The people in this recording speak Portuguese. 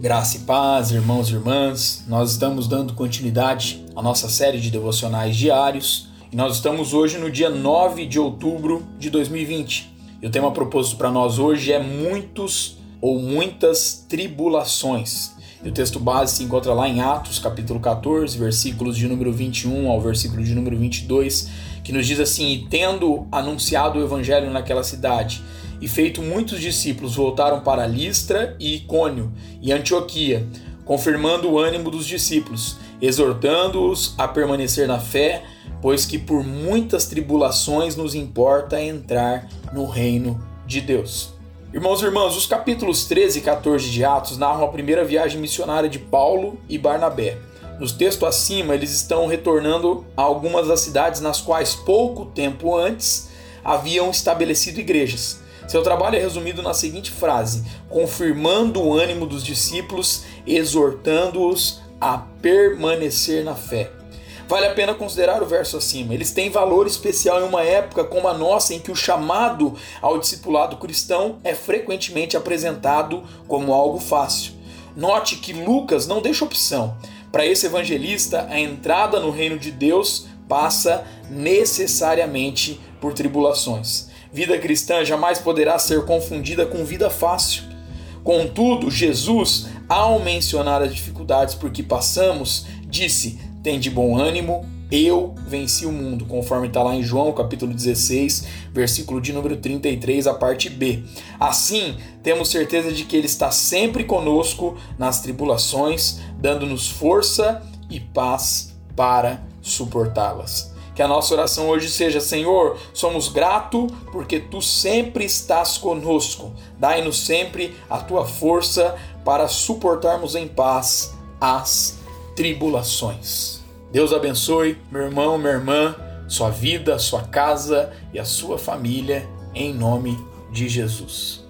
Graça e paz, irmãos e irmãs. Nós estamos dando continuidade à nossa série de devocionais diários e nós estamos hoje no dia 9 de outubro de 2020. E o tema proposto para nós hoje é muitos ou muitas tribulações. E o texto base se encontra lá em Atos, capítulo 14, versículos de número 21 ao versículo de número 22, que nos diz assim: E tendo anunciado o evangelho naquela cidade, e feito muitos discípulos, voltaram para Listra e Icônio e Antioquia, confirmando o ânimo dos discípulos, exortando-os a permanecer na fé, pois que por muitas tribulações nos importa entrar no reino de Deus. Irmãos e irmãs, os capítulos 13 e 14 de Atos narram a primeira viagem missionária de Paulo e Barnabé. Nos textos acima, eles estão retornando a algumas das cidades nas quais pouco tempo antes haviam estabelecido igrejas. Seu trabalho é resumido na seguinte frase: confirmando o ânimo dos discípulos, exortando-os a permanecer na fé. Vale a pena considerar o verso acima. Eles têm valor especial em uma época como a nossa, em que o chamado ao discipulado cristão é frequentemente apresentado como algo fácil. Note que Lucas não deixa opção. Para esse evangelista, a entrada no reino de Deus passa necessariamente por tribulações. Vida cristã jamais poderá ser confundida com vida fácil. Contudo, Jesus, ao mencionar as dificuldades por que passamos, disse: tem de bom ânimo, eu venci o mundo, conforme está lá em João capítulo 16, versículo de número 33, a parte B. Assim, temos certeza de que Ele está sempre conosco nas tribulações, dando-nos força e paz para suportá-las. Que a nossa oração hoje seja: Senhor, somos gratos porque tu sempre estás conosco. Dai-nos sempre a tua força para suportarmos em paz as tribulações. Deus abençoe, meu irmão, minha irmã, sua vida, sua casa e a sua família, em nome de Jesus.